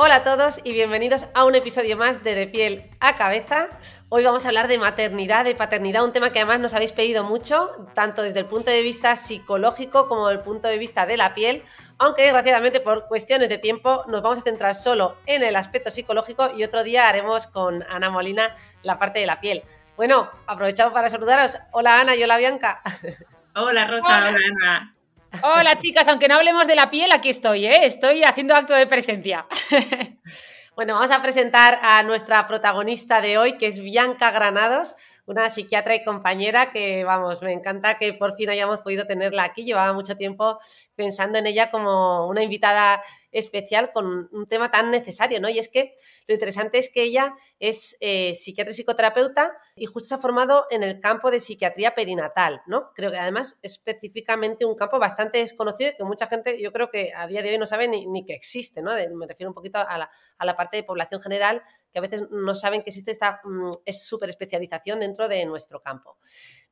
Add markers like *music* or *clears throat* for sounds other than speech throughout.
Hola a todos y bienvenidos a un episodio más de De piel a cabeza. Hoy vamos a hablar de maternidad, de paternidad, un tema que además nos habéis pedido mucho, tanto desde el punto de vista psicológico como desde el punto de vista de la piel, aunque desgraciadamente por cuestiones de tiempo nos vamos a centrar solo en el aspecto psicológico y otro día haremos con Ana Molina la parte de la piel. Bueno, aprovechamos para saludaros. Hola Ana y hola Bianca. Hola Rosa, hola, Ana. Hola chicas, aunque no hablemos de la piel, aquí estoy, ¿eh? Estoy haciendo acto de presencia. *laughs* Bueno, vamos a presentar a nuestra protagonista de hoy, que es Bianca Granados, una psiquiatra y compañera que, vamos, me encanta que por fin hayamos podido tenerla aquí. Llevaba mucho tiempo pensando en ella como una invitada especial con un tema tan necesario, ¿no? Y es que lo interesante es que ella es eh, psiquiatra y psicoterapeuta y justo se ha formado en el campo de psiquiatría perinatal, ¿no? Creo que además específicamente un campo bastante desconocido y que mucha gente yo creo que a día de hoy no sabe ni, que existe, ¿no? De- me refiero un poquito a la, a la parte de población general que a veces no saben que existe esta mm, es súper especialización dentro de nuestro campo.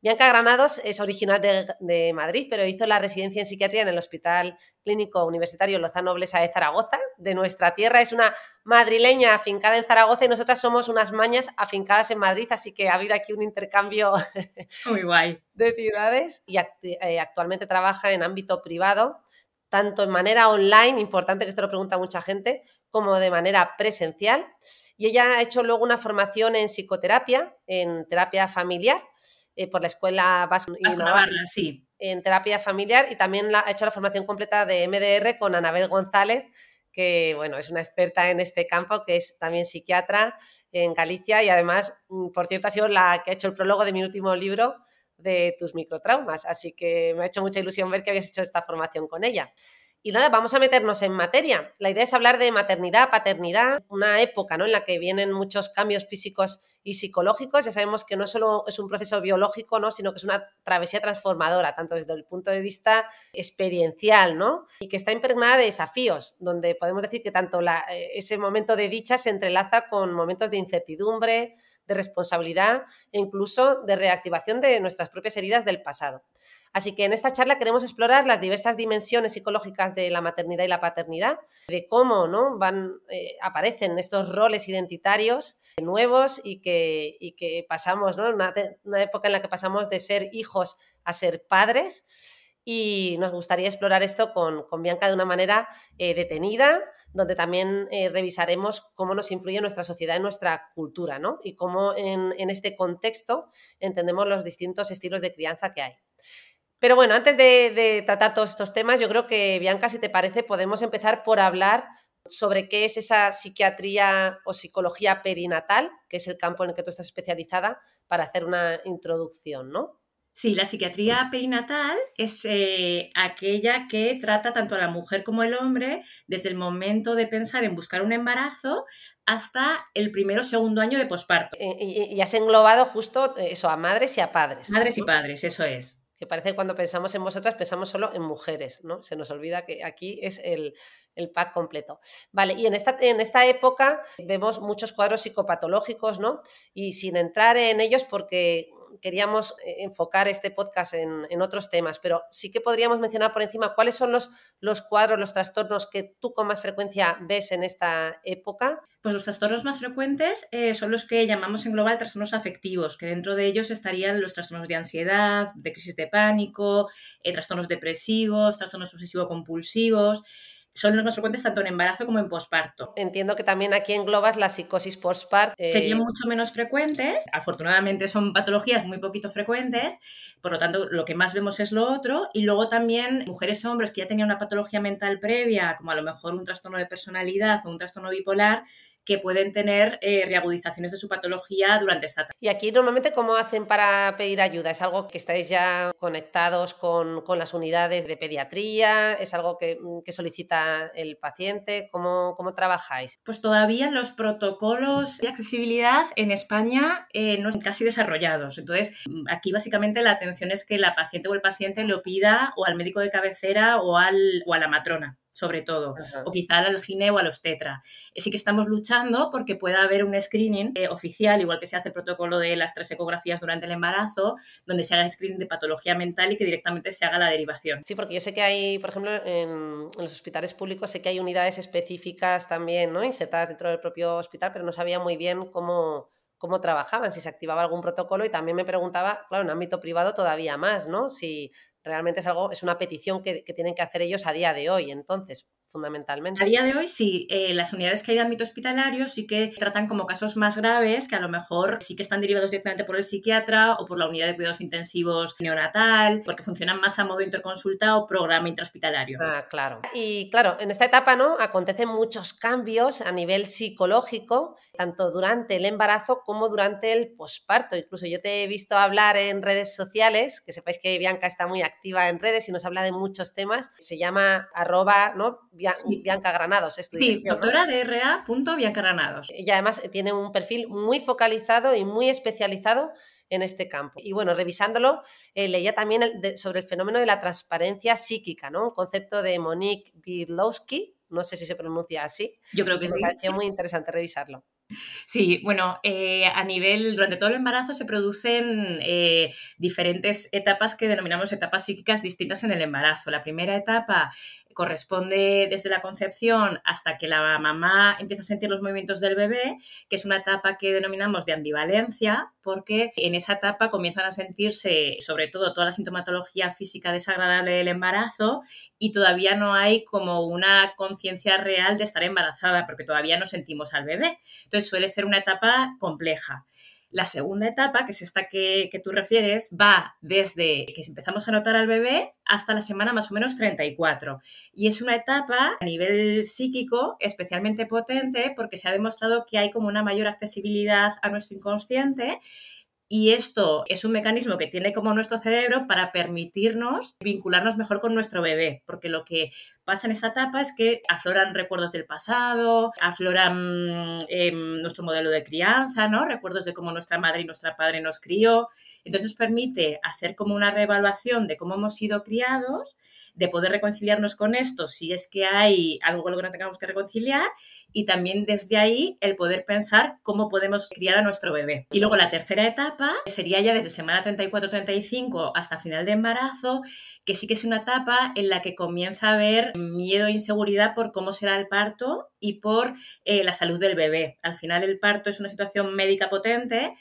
Bianca Granados es original de, de Madrid, pero hizo la residencia en psiquiatría en el Hospital Clínico Universitario Lozano Blesa de Zaragoza, de nuestra tierra. Es una madrileña afincada en Zaragoza y nosotras somos unas mañas afincadas en Madrid, así que ha habido aquí un intercambio *laughs* Muy guay. de ciudades y act- eh, actualmente trabaja en ámbito privado, tanto en manera online, importante que esto lo pregunta mucha gente, como de manera presencial. Y ella ha hecho luego una formación en psicoterapia, en terapia familiar, eh, por la Escuela Vasco Vasco Navarra Navarra, sí. en terapia familiar y también la- ha hecho la formación completa de MDR con Anabel González, que bueno, es una experta en este campo, que es también psiquiatra en Galicia y además, mm, por cierto, ha sido la que ha hecho el prólogo de mi último libro de tus microtraumas, así que me ha hecho mucha ilusión ver que habías hecho esta formación con ella. Y nada, vamos a meternos en materia. La idea es hablar de maternidad, paternidad, una época ¿no? en la que vienen muchos cambios físicos y psicológicos. Ya sabemos que no solo es un proceso biológico, ¿no? sino que es una travesía transformadora, tanto desde el punto de vista experiencial, ¿no? Y que está impregnada de desafíos, donde podemos decir que tanto eh, ese momento de dicha se entrelaza con momentos de incertidumbre, de responsabilidad e incluso de reactivación de nuestras propias heridas del pasado. Así que en esta charla queremos explorar las diversas dimensiones psicológicas de la maternidad y la paternidad, de cómo ¿no? van, eh, aparecen estos roles identitarios nuevos y que, y que pasamos, ¿no? Una, una época en la que pasamos de ser hijos a ser padres. Y nos gustaría explorar esto con, con Bianca de una manera eh, detenida, donde también eh, revisaremos cómo nos influye nuestra sociedad y nuestra cultura, ¿no? Y cómo en, este contexto entendemos los distintos estilos de crianza que hay. Pero bueno, antes de, de tratar todos estos temas, yo creo que, Bianca, si te parece, podemos empezar por hablar sobre qué es esa psiquiatría o psicología perinatal, que es el campo en el que tú estás especializada, para hacer una introducción, ¿no? Sí, la psiquiatría perinatal es eh, aquella que trata tanto a la mujer como al hombre desde el momento de pensar en buscar un embarazo hasta el primero o segundo año de posparto. Y, y has englobado justo eso, a madres y a padres. Madres y padres, eso es. que parece que cuando pensamos en vosotras pensamos solo en mujeres, ¿no? Se nos olvida que aquí es el, el pack completo. Vale, y en esta, en esta época vemos muchos cuadros psicopatológicos, ¿no? Y sin entrar en ellos porque queríamos eh, enfocar este podcast en, otros temas, pero sí que podríamos mencionar por encima cuáles son los, los cuadros, los trastornos que tú con más frecuencia ves en esta época. Pues los trastornos más frecuentes eh, son los que llamamos en global trastornos afectivos, que dentro de ellos estarían los trastornos de ansiedad, de crisis de pánico, eh, trastornos depresivos, trastornos obsesivo-compulsivos. Son los más frecuentes tanto en embarazo como en posparto. Entiendo que también aquí englobas la psicosis postparto. Eh... Serían mucho menos frecuentes, afortunadamente son patologías muy poquito frecuentes, por lo tanto lo que más vemos es lo otro, y luego también mujeres o hombres que ya tenían una patología mental previa, como a lo mejor un trastorno de personalidad o un trastorno bipolar, que pueden tener eh, reagudizaciones de su patología durante esta etapa. ¿Y aquí normalmente cómo hacen para pedir ayuda? ¿Es algo que estáis ya conectados con, con las unidades de pediatría? ¿Es algo que, mm, que solicita el paciente? ¿Cómo, ¿Cómo, trabajáis? Pues todavía los protocolos de accesibilidad en España eh, no están casi desarrollados. Entonces, mm, aquí básicamente la atención es que la paciente o el paciente lo pida o al médico de cabecera o, al, o a la matrona sobre todo, Ajá. o quizá al gine o a los tetra. Eh, sí que estamos luchando porque pueda haber un screening eh, oficial, igual que se hace el protocolo de las tres ecografías durante el embarazo, donde se haga screening de patología mental y que directamente se haga la derivación. Sí, porque yo sé que hay, por ejemplo, en, en los hospitales públicos, sé que hay unidades específicas también, ¿no? Insertadas dentro del propio hospital, pero no sabía muy bien cómo, cómo trabajaban, si se activaba algún protocolo y también me preguntaba, claro, en ámbito privado todavía más, ¿no? Si realmente es algo, es una petición que, que, tienen que hacer ellos a día de hoy. Entonces, fundamentalmente. A día de hoy sí, eh, las unidades que hay de ámbito hospitalario sí que tratan como casos más graves que a lo mejor sí que están derivados directamente por el psiquiatra o por la unidad de cuidados intensivos neonatal, porque funcionan más a modo interconsulta o programa intrahospitalario. Ah, claro. Y claro, en esta etapa, ¿no? Acontecen muchos cambios a nivel psicológico, tanto durante el embarazo como durante el posparto. Incluso yo te he visto hablar en redes sociales, que sepáis que Bianca está muy activa en redes y nos habla de muchos temas. Se llama arroba, ¿no? Bianca Granados. Es tu sí, doctora de RA. Bianca Granados. Y además tiene un perfil muy focalizado y muy especializado en este campo. Y bueno, revisándolo, eh, leía también el de, sobre el fenómeno de la transparencia psíquica, ¿no? Un concepto de Monique Bidlowski, no sé si se pronuncia así. Yo creo que Me sí. pareció muy interesante revisarlo. Sí, bueno, eh, a nivel, durante todo el embarazo se producen eh, diferentes etapas que denominamos etapas psíquicas distintas en el embarazo. La primera etapa corresponde desde la concepción hasta que la mamá empieza a sentir los movimientos del bebé, que es una etapa que denominamos de ambivalencia, porque en esa etapa comienzan a sentirse sobre todo toda la sintomatología física desagradable del embarazo y todavía no hay como una conciencia real de estar embarazada, porque todavía no sentimos al bebé. Entonces suele ser una etapa compleja. La segunda etapa, que es esta que, que, tú refieres, va desde que empezamos a notar al bebé hasta la semana más o menos 34. Y es una etapa a nivel psíquico especialmente potente porque se ha demostrado que hay como una mayor accesibilidad a nuestro inconsciente y esto es un mecanismo que tiene como nuestro cerebro para permitirnos vincularnos mejor con nuestro bebé, porque lo que pasa en esta etapa es que afloran recuerdos del pasado, afloran eh, nuestro modelo de crianza, ¿no? Recuerdos de cómo nuestra madre y nuestra padre nos crió. Entonces nos permite hacer como una reevaluación de cómo hemos sido criados, de poder reconciliarnos con esto si es que hay algo con lo que no tengamos que reconciliar y también desde ahí el poder pensar cómo podemos criar a nuestro bebé. Y luego la tercera etapa sería ya desde semana 34-35 hasta final de embarazo, que sí que es una etapa en la que comienza a haber miedo e inseguridad por cómo será el parto y por eh, la salud del bebé. Al final el parto es una situación médica potente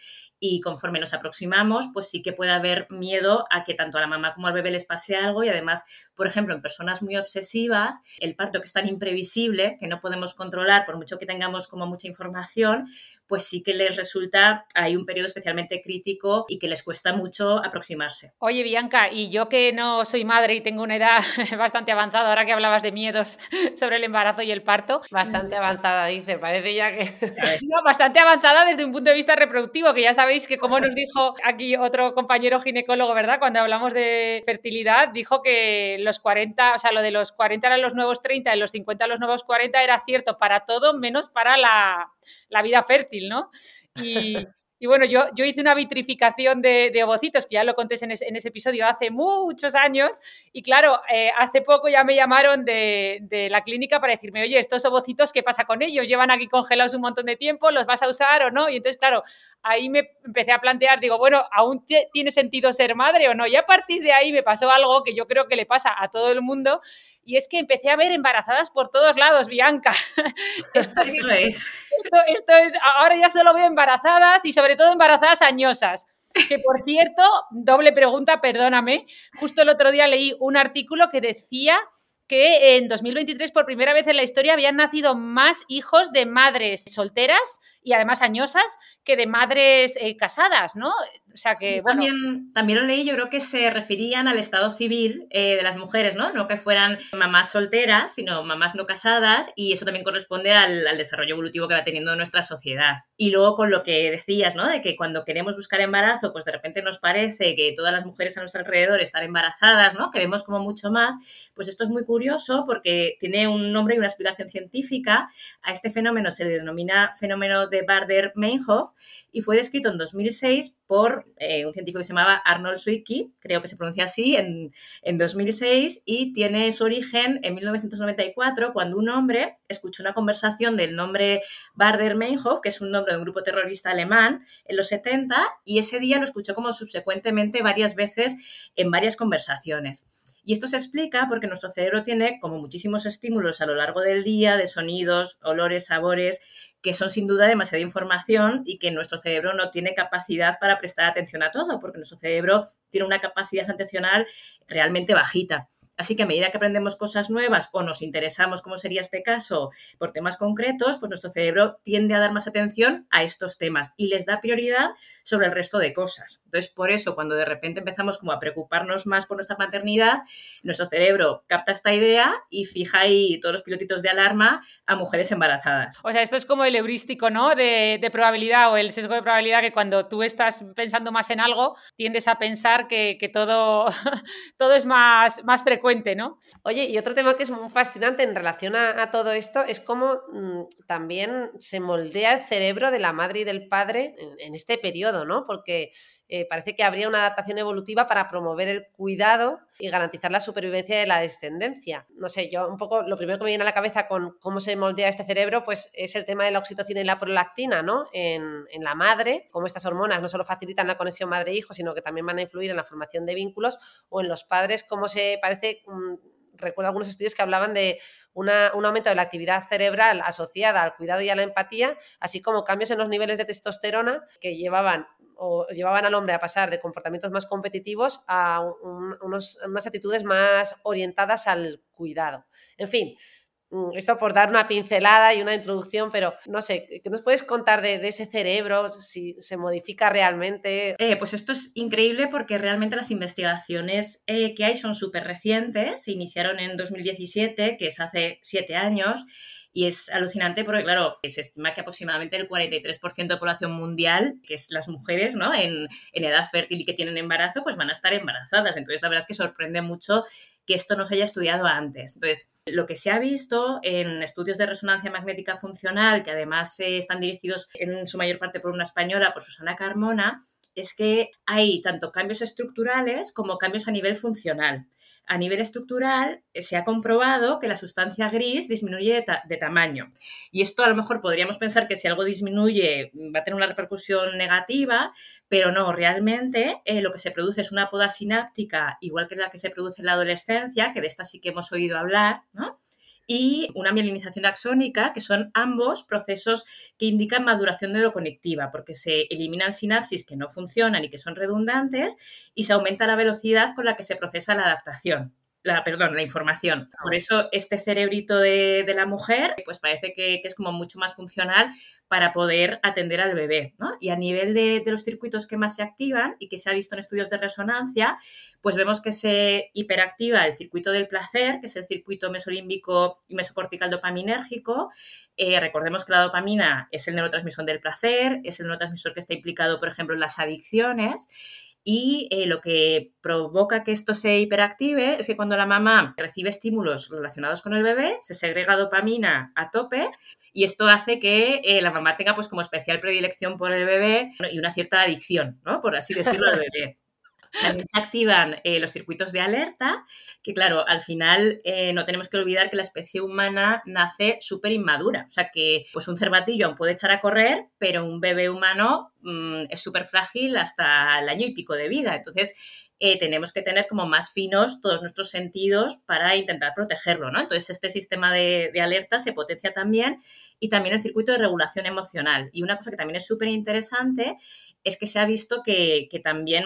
y conforme nos aproximamos, pues sí que puede haber miedo a que tanto a la mamá como al bebé les pase algo y además, por ejemplo, en personas muy obsesivas, el parto que es tan imprevisible, que no podemos controlar por mucho que tengamos como mucha información, pues sí que les resulta, hay un periodo especialmente crítico y que les cuesta mucho aproximarse. Oye, Bianca, y yo que no soy madre y tengo una edad *laughs* bastante avanzada, ahora que hablabas de miedos *laughs* sobre el embarazo y el parto. Bastante avanzada, dice, parece ya que... *laughs* No, bastante avanzada desde un punto de vista reproductivo, que ya sabéis que como nos dijo aquí otro compañero ginecólogo, ¿verdad? Cuando hablamos de fertilidad, dijo que los 40, o sea, lo de los 40 eran los nuevos 30 y los 50 los nuevos 40 era cierto para todo menos para la, la vida fértil, ¿no? Y, *laughs* y bueno, yo, yo hice una vitrificación de, de, ovocitos, que ya lo conté en, es, en, ese episodio hace muchos años, y claro, eh, hace poco ya me llamaron de, de, la clínica para decirme, oye, estos ovocitos, ¿qué pasa con ellos? Llevan aquí congelados un montón de tiempo, ¿los vas a usar o no? Y entonces, claro, ahí me empecé a plantear, digo, bueno, ¿aún tiene sentido ser madre o no? Y a partir de ahí me pasó algo que yo creo que le pasa a todo el mundo, y es que empecé a ver embarazadas por todos lados, Bianca. *laughs* Esto, es. Esto, esto, es. Ahora ya solo veo embarazadas y sobre todo embarazadas añosas. Que por cierto, doble pregunta, perdóname. Justo el otro día leí un artículo que decía que en 2023 por primera vez en la historia habían nacido más hijos de madres solteras y además añosas que de madres eh, casadas, ¿no? O sea que. también, también lo leí, yo creo que se referían al estado civil eh, de las mujeres, ¿no? No que fueran mamás solteras, sino mamás no casadas, y eso también corresponde al, al, desarrollo evolutivo que va teniendo nuestra sociedad. Y luego con lo que decías, ¿no? De que cuando queremos buscar embarazo, pues de repente nos parece que todas las mujeres a nuestro alrededor están embarazadas, ¿no? Que vemos como mucho más. Pues esto es muy curioso porque tiene un nombre y una explicación científica. A este fenómeno se le denomina fenómeno de Barder-Meinhof y fue descrito en 2006 por eh, un científico que se llamaba Arnold Zwicky, creo que se pronuncia así, en, en 2006 y tiene su origen en 1994 cuando un hombre escuchó una conversación del nombre Barder-Meinhof, que es un nombre de un grupo terrorista alemán, en los 70 y ese día lo escuchó como subsecuentemente varias veces en varias conversaciones. Y esto se explica porque nuestro cerebro tiene como muchísimos estímulos a lo largo del día de sonidos, olores, sabores, que son sin duda demasiada información y que nuestro cerebro no tiene capacidad para prestar atención a todo, porque nuestro cerebro tiene una capacidad atencional realmente bajita. Así que a medida que aprendemos cosas nuevas o nos interesamos, como sería este caso, por temas concretos, pues nuestro cerebro tiende a dar más atención a estos temas y les da prioridad sobre el resto de cosas. Entonces, por eso, cuando de repente empezamos como a preocuparnos más por nuestra maternidad, nuestro cerebro capta esta idea y fija ahí todos los pilotitos de alarma a mujeres embarazadas. O sea, esto es como el heurístico, ¿no? De, de probabilidad o el sesgo de probabilidad que cuando tú estás pensando más en algo, tiendes a pensar que, que todo, *laughs* todo es más, más frecuente ¿no? Oye, y otro tema que es muy fascinante en relación a, todo esto es cómo mm, también se moldea el cerebro de la madre y del padre en, este periodo, ¿no? Porque eh, parece que habría una adaptación evolutiva para promover el cuidado y garantizar la supervivencia de la descendencia. No sé, yo un poco lo primero que me viene a la cabeza con cómo se moldea este cerebro, pues es el tema de la oxitocina y la prolactina, ¿no? En, en la madre, cómo estas hormonas no solo facilitan la conexión madre-hijo, sino que también van a influir en la formación de vínculos, o en los padres, cómo se parece... Mm, recuerdo algunos estudios que hablaban de un aumento de la actividad cerebral asociada al cuidado y a la empatía, así como cambios en los niveles de testosterona que llevaban o llevaban al hombre a pasar de comportamientos más competitivos a unas actitudes más orientadas al cuidado. En fin, mm, esto por dar una pincelada y una introducción, pero no sé, ¿qué nos puedes contar de, ese cerebro? Si se modifica realmente. Eh, pues esto es increíble porque realmente las investigaciones eh, que hay son súper recientes, se iniciaron en 2017, que es hace siete años, y es alucinante porque, claro, se estima que aproximadamente el 43% de población mundial, que es las mujeres, ¿no? En, en, edad fértil y que tienen embarazo, pues van a estar embarazadas. Entonces, la verdad es que sorprende mucho que esto no se haya estudiado antes. Entonces, lo que se ha visto en estudios de resonancia magnética funcional, que además eh, están dirigidos en su mayor parte por una española, por Susana Carmona, es que hay tanto cambios estructurales como cambios a nivel funcional a nivel estructural eh, se ha comprobado que la sustancia gris disminuye de, tamaño. Y esto a lo mejor podríamos pensar que si algo disminuye va a tener una repercusión negativa, pero no, realmente eh, lo que se produce es una poda sináptica igual que la que se produce en la adolescencia, que de esta sí que hemos oído hablar, ¿no? Y una mielinización axónica, que son ambos procesos que indican maduración neuroconectiva, porque se eliminan sinapsis que no funcionan y que son redundantes y se aumenta la velocidad con la que se procesa la adaptación la, perdón, la información. Por ah. eso este cerebrito de, de la mujer, pues parece que, que, es como mucho más funcional para poder atender al bebé. ¿no? Y a nivel de, de, los circuitos que más se activan y que se ha visto en estudios de resonancia, pues vemos que se hiperactiva el circuito del placer, que es el circuito mesolímbico y mesocortical dopaminérgico. Eh, recordemos que la dopamina es el neurotransmisor del placer, es el neurotransmisor que está implicado, por ejemplo, en las adicciones y eh, lo que provoca que esto se hiperactive es que cuando la mamá recibe estímulos relacionados con el bebé, se segrega dopamina a tope y esto hace que eh, la mamá tenga pues como especial predilección por el bebé y una cierta adicción, ¿no? Por así decirlo, al *laughs* bebé. También se activan eh, los circuitos de alerta, que claro, al final eh, no tenemos que olvidar que la especie humana nace súper inmadura. O sea que pues un cervatillo puede echar a correr, pero un bebé humano mm, es súper frágil hasta el año y pico de vida. Entonces, eh, tenemos que tener como más finos todos nuestros sentidos para intentar protegerlo, ¿no? Entonces, este sistema de, alerta se potencia también y también el circuito de regulación emocional. Y una cosa que también es súper interesante es que se ha visto que, también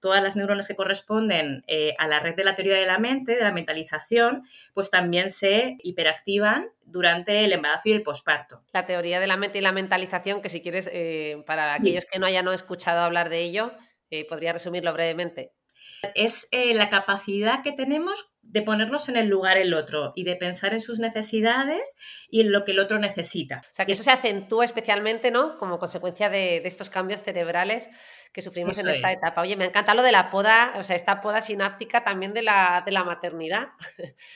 todas las neuronas que corresponden eh, a la red de la teoría de la mente, de la mentalización, pues también se hiperactivan durante el embarazo y el posparto. La teoría de la mente y la mentalización, que si quieres, eh, para aquellos que no hayan escuchado hablar de ello, eh, ¿Podría resumirlo brevemente? Es eh, la capacidad que tenemos de ponernos en el lugar el otro y de pensar en sus necesidades y en lo que el otro necesita. O sea, que eso se acentúa especialmente, ¿no? Como consecuencia de, estos cambios cerebrales que sufrimos en esta etapa. Oye, me encanta lo de la poda, o sea, esta poda sináptica también de la, de la maternidad.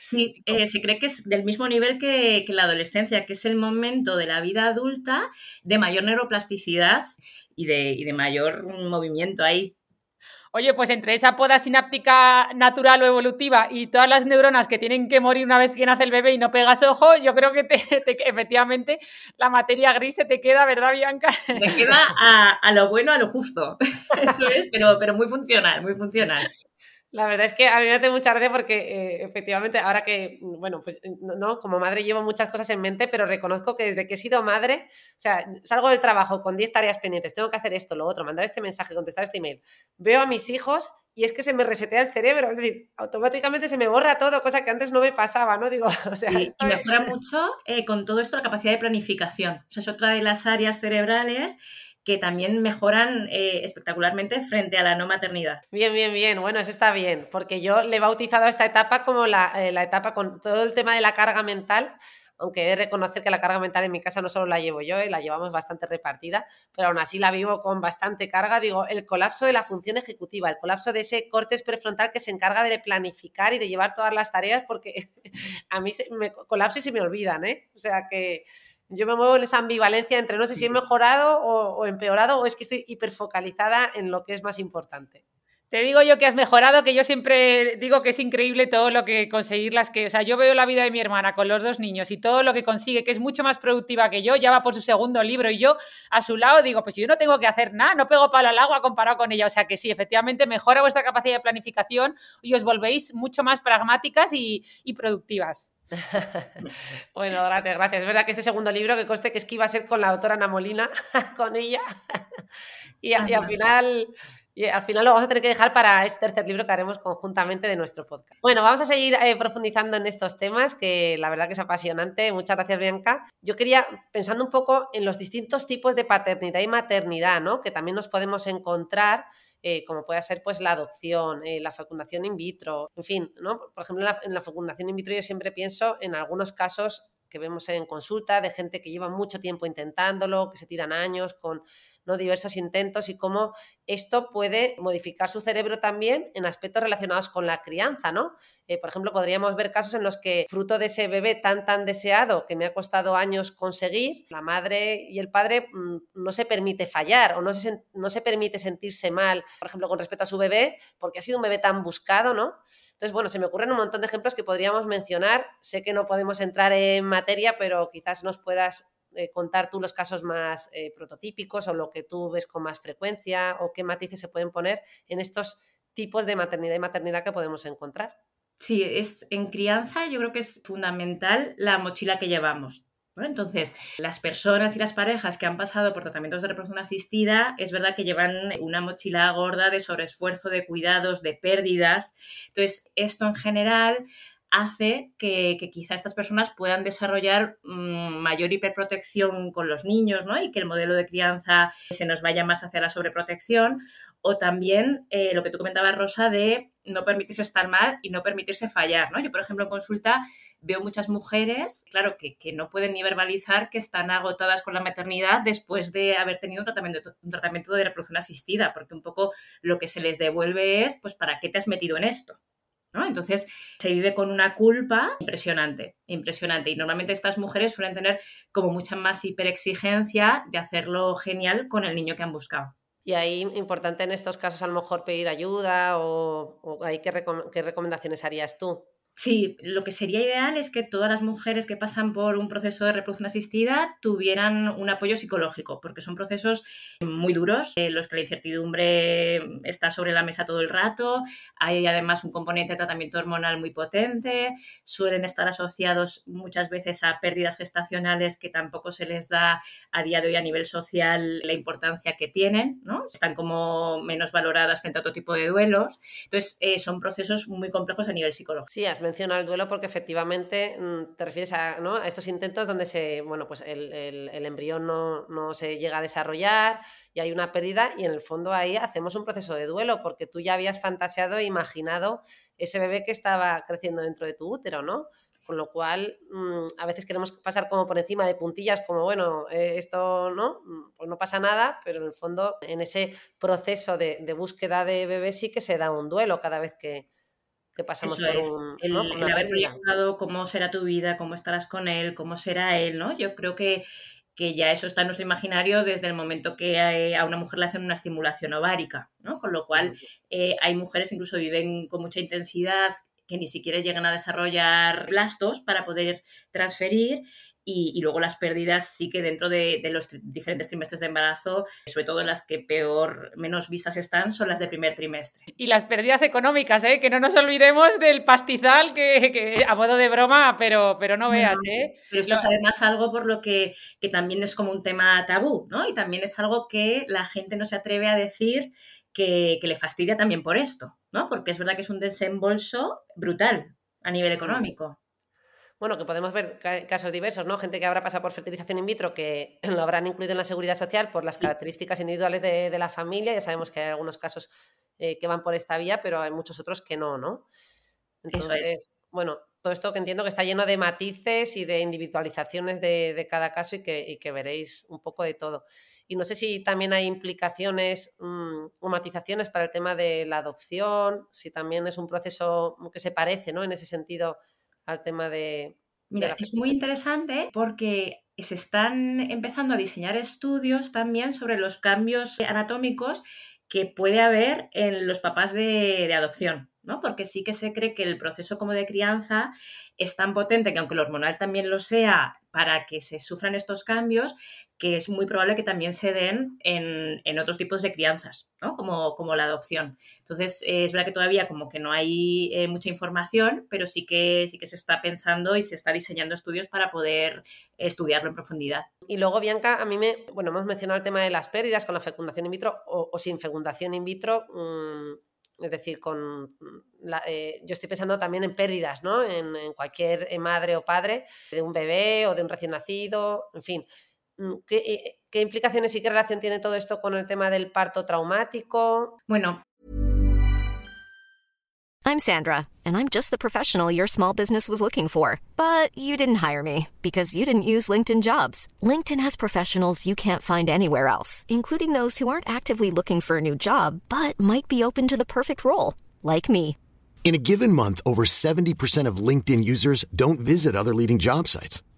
Sí, *laughs* eh, se cree que es del mismo nivel que, que la adolescencia, que es el momento de la vida adulta de mayor neuroplasticidad y de, y de mayor movimiento ahí. Oye, pues entre esa poda sináptica natural o evolutiva y todas las neuronas que tienen que morir una vez que nace el bebé y no pegas ojo, yo creo que *laughs* efectivamente la materia gris se te queda, ¿verdad, Bianca? Te queda a, a lo bueno, a lo justo. *laughs* Eso es, pero, pero muy funcional, muy funcional. La verdad es que a mí me hace mucha gracia porque eh, efectivamente ahora que, bueno, pues no, como madre llevo muchas cosas en mente, pero reconozco que desde que he sido madre, o sea, salgo del trabajo con 10 tareas pendientes, tengo que hacer esto, lo otro, mandar este mensaje, contestar este email, veo a mis hijos y es que se me resetea el cerebro, es decir, automáticamente se me borra todo, cosa que antes no me pasaba, ¿no? Digo, *laughs* o sea... y mejora mucho eh, con todo esto la capacidad de planificación, o sea, es otra de las áreas cerebrales que también mejoran eh, espectacularmente frente a la no maternidad. Bien, bien, bien. Bueno, eso está bien, porque yo le he bautizado a esta etapa como la, eh, la etapa con todo el tema de la carga mental aunque he de reconocer que la carga mental en mi casa no solo la llevo yo, eh, la llevamos bastante repartida, pero aún así la vivo con bastante carga. Digo, el colapso de la función ejecutiva, el colapso de ese corte prefrontal que se encarga de planificar y de llevar todas las tareas, porque *laughs* a mí se, me colapso y se me olvidan, ¿eh? O sea que yo me muevo en esa ambivalencia entre no sé si he mejorado o, empeorado o es que estoy hiperfocalizada en lo que es más importante. Te digo yo que has mejorado, que yo siempre digo que es increíble todo lo que conseguir las que, o sea, yo veo la vida de mi hermana con los dos niños y todo lo que consigue, que es mucho más productiva que yo, ya va por su segundo libro y yo a su lado digo, pues yo no tengo que hacer nada, no pego palo al agua comparado con ella, o sea que sí, efectivamente mejora vuestra capacidad de planificación y os volvéis mucho más pragmáticas y productivas. *laughs* bueno, gracias, gracias. Es verdad que este segundo libro, que coste que es que iba a ser con la doctora Ana Molina, *laughs* con ella, y, al final... Y al final lo vamos a tener que dejar para este tercer libro que haremos conjuntamente de nuestro podcast. Bueno, vamos a seguir eh, profundizando en estos temas, que la verdad que es apasionante. Muchas gracias, Bianca. Yo quería, pensando un poco en los distintos tipos de paternidad y maternidad, ¿no? Que también nos podemos encontrar eh, como puede ser pues la adopción, eh, la fecundación in vitro, en fin, ¿no? Por ejemplo, en la, fecundación in vitro yo siempre pienso en algunos casos que vemos en consulta de gente que lleva mucho tiempo intentándolo, que se tiran años con ¿no? diversos intentos y cómo esto puede modificar su cerebro también en aspectos relacionados con la crianza, ¿no? Eh, por ejemplo, podríamos ver casos en los que fruto de ese bebé tan tan deseado que me ha costado años conseguir, la madre y el padre mm, no se permite fallar o no se, no se permite sentirse mal, por ejemplo, con respecto a su bebé, porque ha sido un bebé tan buscado, ¿no? Entonces, bueno, se me ocurren un montón de ejemplos que podríamos mencionar. Sé que no podemos entrar en materia, pero quizás nos puedas eh, contar tú los casos más eh, prototípicos o lo que tú ves con más frecuencia o qué matices se pueden poner en estos tipos de maternidad y maternidad que podemos encontrar. Sí, es en crianza yo creo que es fundamental la mochila que llevamos. Entonces, las personas y las parejas que han pasado por tratamientos de reproducción asistida, es verdad que llevan una mochila gorda de sobreesfuerzo, de cuidados, de pérdidas. Entonces, esto en general hace que, quizá estas personas puedan desarrollar mm, mayor hiperprotección con los niños, ¿no? Y que el modelo de crianza se nos vaya más hacia la sobreprotección. O también eh, lo que tú comentabas, Rosa, de no permitirse estar mal y no permitirse fallar, ¿no? Yo, por ejemplo, en consulta veo muchas mujeres, claro, que, no pueden ni verbalizar que están agotadas con la maternidad después de haber tenido un tratamiento, un tratamiento de reproducción asistida, porque un poco lo que se les devuelve es, pues, ¿para qué te has metido en esto? Entonces se vive con una culpa impresionante, impresionante. Y normalmente estas mujeres suelen tener como mucha más hiperexigencia de hacerlo genial con el niño que han buscado. Y ahí importante en estos casos a lo mejor pedir ayuda o, o ¿qué recomendaciones harías tú? Sí, lo que sería ideal es que todas las mujeres que pasan por un proceso de reproducción asistida tuvieran un apoyo psicológico, porque son procesos muy duros, en los que la incertidumbre está sobre la mesa todo el rato, hay además un componente de tratamiento hormonal muy potente, suelen estar asociados muchas veces a pérdidas gestacionales que tampoco se les da a día de hoy a nivel social la importancia que tienen, ¿no? Están como menos valoradas frente a otro tipo de duelos. Entonces, eh, son procesos muy complejos a nivel psicológico. El duelo porque efectivamente mm, te refieres a, ¿no? a, estos intentos donde se, bueno, pues el, el, embrión no, no, se llega a desarrollar y hay una pérdida y en el fondo ahí hacemos un proceso de duelo porque tú ya habías fantaseado e imaginado ese bebé que estaba creciendo dentro de tu útero, ¿no? Con lo cual, mmm, a veces queremos pasar como por encima de puntillas, como, bueno, eh, esto no, mm, pues no pasa nada, pero en el fondo, en ese proceso de, de búsqueda de bebé sí que se da un duelo cada vez que, que pasamos Eso por es. el, ¿no? el haber proyectado cómo será tu vida, cómo estarás con él, cómo será él, ¿no? Yo creo que, que ya eso está en nuestro imaginario desde el momento que a una mujer le hacen una estimulación ovárica, ¿no? Con lo cual eh, hay mujeres incluso viven con mucha intensidad que ni siquiera llegan a desarrollar blastos para poder transferir y, luego las pérdidas sí que dentro de, los diferentes trimestres de embarazo, sobre todo las que peor, menos vistas están, son las del primer trimestre. Y las pérdidas económicas, ¿eh? que no nos olvidemos del pastizal que, a modo de broma, pero, pero no veas. ¿eh? Pero esto es además algo por lo que, que también es como un tema tabú, ¿no? Y también es algo que la gente no se atreve a decir que, que, le fastidia también por esto, ¿no? Porque es verdad que es un desembolso brutal a nivel económico bueno, que podemos ver casos diversos, ¿no? Gente que habrá pasado por fertilización in vitro que *clears throat* lo habrán incluido en la seguridad social por las características individuales de, la familia. Ya sabemos que hay algunos casos eh, que van por esta vía, pero hay muchos otros que no, ¿no? Entonces, bueno, todo esto que entiendo que está lleno de matices y de individualizaciones de, cada caso y que, veréis un poco de todo. Y no sé si también hay implicaciones mmm, o matizaciones para el tema de la adopción, si también es un proceso que se parece, ¿no? En ese sentido al tema de... Mira, es muy interesante porque se están empezando a diseñar estudios también sobre los cambios anatómicos que puede haber en los papás de, de adopción. ¿no? Porque sí que se cree que el proceso como de crianza es tan potente que aunque el hormonal también lo sea para que se sufran estos cambios, que es muy probable que también se den en, otros tipos de crianzas, ¿no? como, como la adopción. Entonces, eh, es verdad que todavía como que no hay eh, mucha información, pero sí que, sí que se está pensando y se está diseñando estudios para poder estudiarlo en profundidad. Y luego, Bianca, a mí me, bueno, hemos mencionado el tema de las pérdidas con la fecundación in vitro o, sin fecundación in vitro. Mmm es decir, con la, eh, yo estoy pensando también en pérdidas, ¿no? En, en, cualquier madre o padre de un bebé o de un recién nacido, en fin. Mm, ¿Qué, eh, ¿Qué implicaciones y qué relación tiene todo esto con el tema del parto traumático? Bueno, I'm Sandra, and I'm just the professional your small business was looking for. But you didn't hire me because you didn't use LinkedIn jobs. LinkedIn has professionals you can't find anywhere else, including those who aren't actively looking for a new job but might be open to the perfect role, like me. In a given month, over 70% of LinkedIn users don't visit other leading job sites.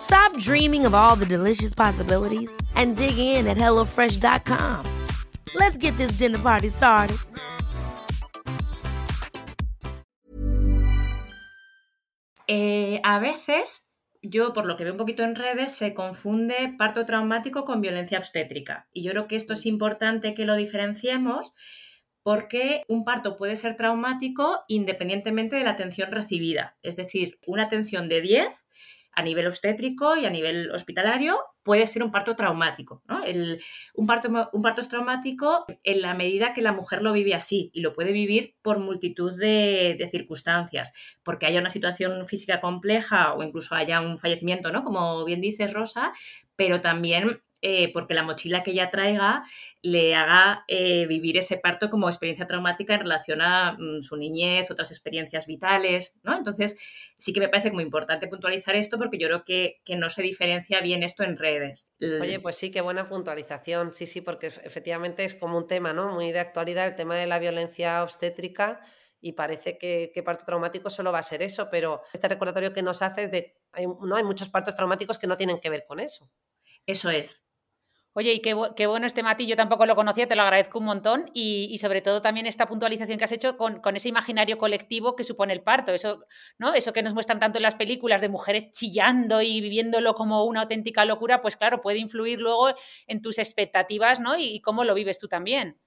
Stop dreaming of all the delicious possibilities and dig in at HelloFresh.com. Let's get this dinner party started. Eh, a veces, yo por lo que veo un poquito en redes, se confunde parto traumático con violencia obstétrica. Y yo creo que esto es importante que lo diferenciemos porque un parto puede ser traumático independientemente de la atención recibida. Es decir, una atención de 10 a nivel obstétrico y a nivel hospitalario puede ser un parto traumático. ¿no? Un, parto, un parto es traumático en la medida que la mujer lo vive así y lo puede vivir por multitud de, de, circunstancias, porque haya una situación física compleja o incluso haya un fallecimiento, ¿no? como bien dices Rosa, pero también eh, porque la mochila que ella traiga le haga eh, vivir ese parto como experiencia traumática en relación a mm, su niñez, otras experiencias vitales, ¿no? Entonces, sí que me parece muy importante puntualizar esto porque yo creo que, que no se diferencia bien esto en redes. Oye, pues sí, qué buena puntualización, sí, sí, porque efectivamente es como un tema, ¿no? Muy de actualidad, el tema de la violencia obstétrica y parece que, parto traumático solo va a ser eso, pero este recordatorio que nos hace es de, no hay muchos partos traumáticos que no tienen que ver con eso. Eso es, Oye, y qué, bueno este Mati, yo tampoco lo conocía, te lo agradezco un montón y, sobre todo también esta puntualización que has hecho con, ese imaginario colectivo que supone el parto, eso, ¿no? Eso que nos muestran tanto en las películas de mujeres chillando y viviéndolo como una auténtica locura, pues claro, puede influir luego en tus expectativas, ¿no? y cómo lo vives tú también.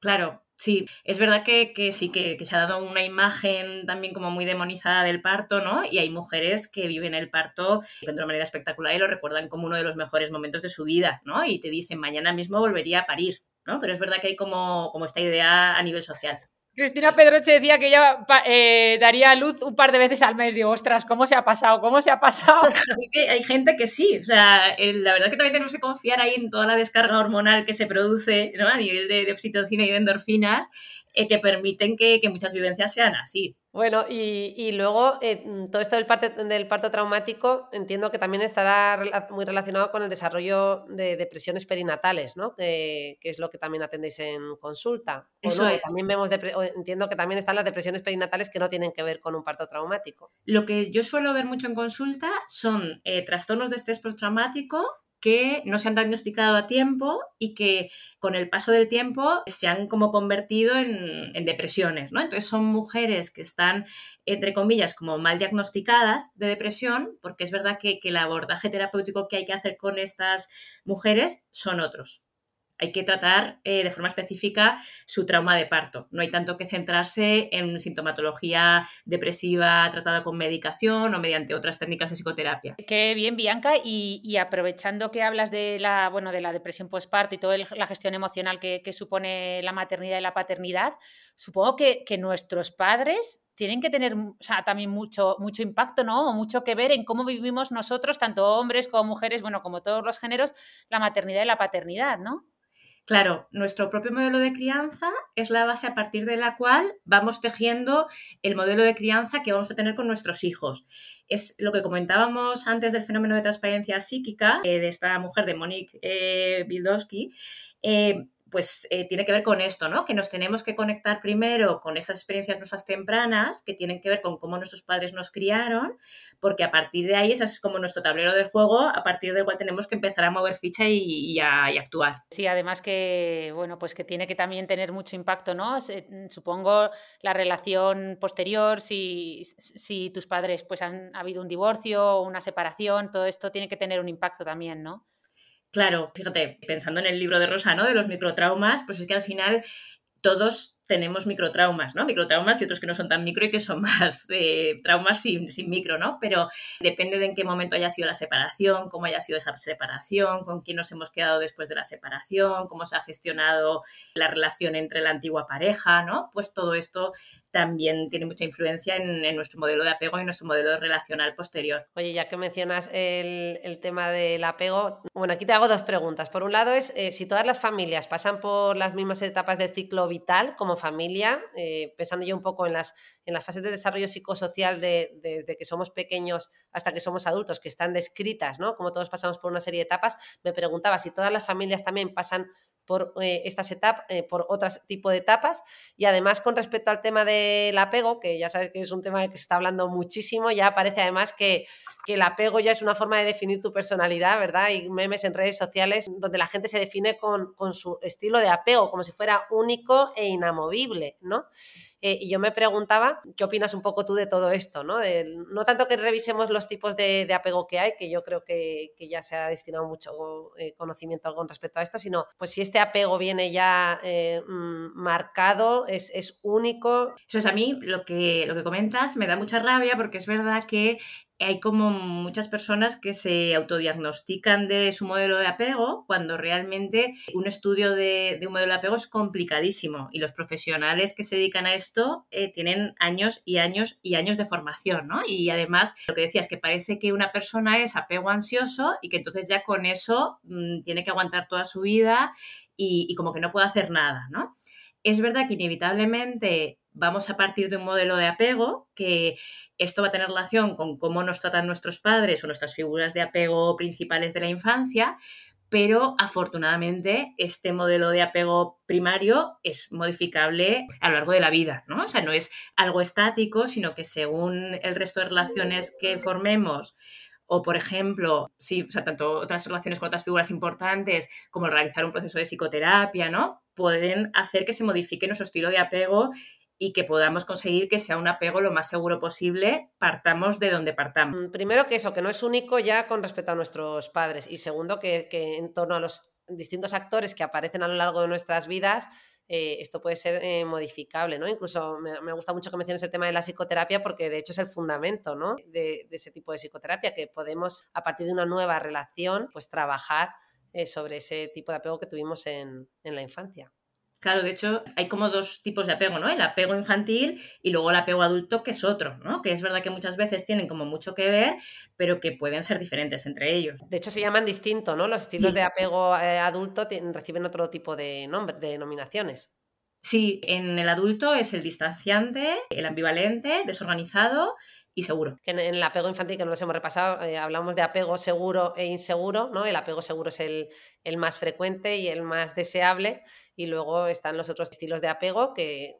Claro, Sí, es verdad que, sí, que, se ha dado una imagen también como muy demonizada del parto, ¿no? Y hay mujeres que viven el parto de una manera espectacular y lo recuerdan como uno de los mejores momentos de su vida, ¿no? Y te dicen, mañana mismo volvería a parir, ¿no? Pero es verdad que hay como, como esta idea a nivel social. Cristina Pedroche decía que ella eh, daría luz un par de veces al mes. Digo, ostras, ¿cómo se ha pasado? ¿Cómo se ha pasado? *laughs* es que hay gente que sí. O sea, la verdad que también tenemos que confiar ahí en toda la descarga hormonal que se produce ¿no? a nivel de, de oxitocina y de endorfinas eh, que permiten que, muchas vivencias sean así. Bueno, y, luego eh, todo esto del, del parto traumático entiendo que también estará muy relacionado con el desarrollo de depresiones perinatales, ¿no? Que, es lo que también atendéis en consulta. Eso es. También vemos, entiendo que también están las depresiones perinatales que no tienen que ver con un parto traumático. Lo que yo suelo ver mucho en consulta son eh, trastornos de estrés postraumático que no se han diagnosticado a tiempo y que con el paso del tiempo se han como convertido en, depresiones, ¿no? Entonces son mujeres que están, entre comillas, como mal diagnosticadas de depresión, porque es verdad que, que el abordaje terapéutico que hay que hacer con estas mujeres son otros hay que tratar eh, de forma específica su trauma de parto. No hay tanto que centrarse en sintomatología depresiva tratada con medicación o mediante otras técnicas de psicoterapia. Qué bien, Bianca. Y, aprovechando que hablas de la, bueno, de la depresión postparto y toda la gestión emocional que, supone la maternidad y la paternidad, supongo que, nuestros padres tienen que tener también mucho, mucho impacto, ¿no? O mucho que ver en cómo vivimos nosotros, tanto hombres como mujeres, bueno, como todos los géneros, la maternidad y la paternidad, ¿no? Claro, nuestro propio modelo de crianza es la base a partir de la cual vamos tejiendo el modelo de crianza que vamos a tener con nuestros hijos. Es lo que comentábamos antes del fenómeno de transparencia psíquica eh, de esta mujer de Monique eh, Bildowski. Eh, pues eh, tiene que ver con esto, ¿no? Que nos tenemos que conectar primero con esas experiencias nuestras tempranas que tienen que ver con cómo nuestros padres nos criaron, porque a partir de ahí ese es como nuestro tablero de juego, a partir del cual tenemos que empezar a mover ficha y, actuar. Sí, además que, bueno, pues que tiene que también tener mucho impacto, ¿no? Supongo la relación posterior, si, si tus padres pues han habido un divorcio o una separación, todo esto tiene que tener un impacto también, ¿no? Claro, fíjate, pensando en el libro de Rosa, ¿no? De los microtraumas, pues es que al final todos tenemos microtraumas, ¿no? Microtraumas y otros que no son tan micro y que son *laughs* más eh, traumas sin, sin, micro, ¿no? Pero depende de en qué momento haya sido la separación, cómo haya sido esa separación, con quién nos hemos quedado después de la separación, cómo se ha gestionado la relación entre la antigua pareja, ¿no? Pues todo esto también tiene mucha influencia en, nuestro modelo de apego y nuestro modelo relacional posterior. Oye, ya que mencionas el, tema del apego, bueno, aquí te hago dos preguntas. Por un lado es eh, si todas las familias pasan por las mismas etapas del ciclo vital como familia, eh, pensando yo un poco en las, en las fases de desarrollo psicosocial desde de, que somos pequeños hasta que somos adultos, que están descritas, ¿no? Como todos pasamos por una serie de etapas, me preguntaba si todas las familias también pasan por eh, estas etapas, eh, por otros tipo de etapas. Y además, con respecto al tema del apego, que ya sabes que es un tema que se está hablando muchísimo, ya parece además que, que, el apego ya es una forma de definir tu personalidad, ¿verdad? Y memes en redes sociales donde la gente se define con, con su estilo de apego, como si fuera único e inamovible, ¿no? Eh, y yo me preguntaba, ¿qué opinas un poco tú de todo esto? No, no tanto que revisemos los tipos de, apego que hay, que yo creo que, ya se ha destinado mucho eh, conocimiento con respecto a esto, sino pues si este apego viene ya eh, mm, marcado, es, es, único. Eso es a mí lo que, lo que comentas, me da mucha rabia porque es verdad que hay como muchas personas que se autodiagnostican de su modelo de apego cuando realmente un estudio de, un modelo de apego es complicadísimo y los profesionales que se dedican a esto eh, tienen años y años y años de formación, ¿no? Y además, lo que decías, que parece que una persona es apego ansioso y que entonces ya con eso mm, tiene que aguantar toda su vida y, y como que no puede hacer nada, ¿no? Es verdad que inevitablemente vamos a partir de un modelo de apego, que esto va a tener relación con cómo nos tratan nuestros padres o nuestras figuras de apego principales de la infancia, pero afortunadamente este modelo de apego primario es modificable a lo largo de la vida, ¿no? O sea, no es algo estático, sino que según el resto de relaciones que formemos, o por ejemplo, sí, tanto otras relaciones con otras figuras importantes, como realizar un proceso de psicoterapia, ¿no? Pueden hacer que se modifique nuestro estilo de apego y que podamos conseguir que sea un apego lo más seguro posible, partamos de donde partamos. Mm, primero que eso, que no es único ya con respecto a nuestros padres y segundo que, en torno a los distintos actores que aparecen a lo largo de nuestras vidas, eh, esto puede ser eh, modificable, ¿no? Incluso me, gusta mucho que menciones el tema de la psicoterapia porque de hecho es el fundamento, ¿no? De, ese tipo de psicoterapia, que podemos a partir de una nueva relación, pues trabajar eh, sobre ese tipo de apego que tuvimos en la infancia. Claro, de hecho, hay como dos tipos de apego, ¿no? El apego infantil y luego el apego adulto, que es otro, ¿no? Que es verdad que muchas veces tienen como mucho que ver, pero que pueden ser diferentes entre ellos. De hecho, se llaman distinto, ¿no? Los estilos de apego eh, adulto reciben otro tipo de, de denominaciones. Sí, en el adulto es el distanciante, el ambivalente, desorganizado y seguro. En, el apego infantil que no los hemos repasado, eh, hablamos de apego seguro e inseguro, ¿no? El apego seguro es el, el más frecuente y el más deseable y luego están los otros estilos de apego que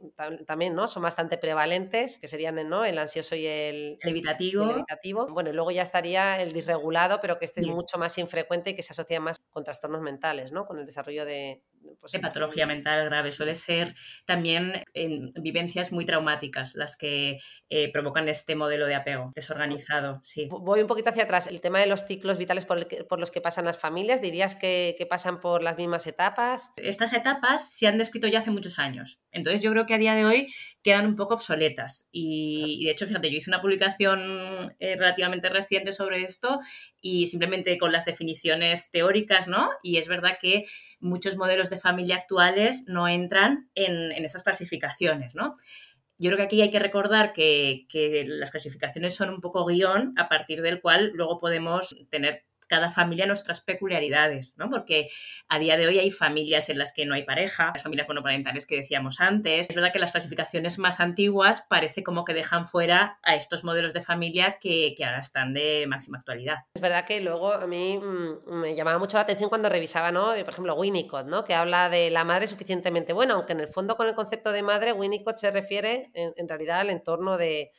también ¿no? son bastante prevalentes, que serían ¿no? el ansioso y el, evitativo. Bueno, y luego ya estaría el disregulado, pero que este es mucho más infrecuente y que se asocia más con trastornos mentales, ¿no? con el desarrollo de, pues, de patología mental grave. Suele ser también en vivencias muy traumáticas las que eh, provocan este modelo de apego desorganizado. Sí. Voy un poquito hacia atrás. El tema de los ciclos vitales por, por los que pasan las familias, ¿dirías que, que pasan por las mismas etapas? Estas etapas se han descrito ya hace muchos años. Entonces yo creo que a día de hoy quedan un poco obsoletas. Y, de hecho, fíjate, yo hice una publicación eh, relativamente reciente sobre esto y simplemente con las definiciones teóricas, ¿no? Y es verdad que muchos modelos de familia actuales no entran en, esas clasificaciones, ¿no? yo creo que aquí hay que recordar que, que, las clasificaciones son un poco guion a partir del cual luego podemos tener cada familia nuestras peculiaridades, ¿no? Porque a día de hoy hay familias en las que no hay pareja, las familias monoparentales que decíamos antes. Es verdad que las clasificaciones más antiguas parece como que dejan fuera a estos modelos de familia que, ahora están de máxima actualidad. Es verdad que luego a mí mm, me llamaba mucho la atención cuando revisaba, ¿no? Por ejemplo, Winnicott, ¿no? Que habla de la madre suficientemente buena, aunque en el fondo con el concepto de madre, Winnicott se refiere en, realidad al entorno de,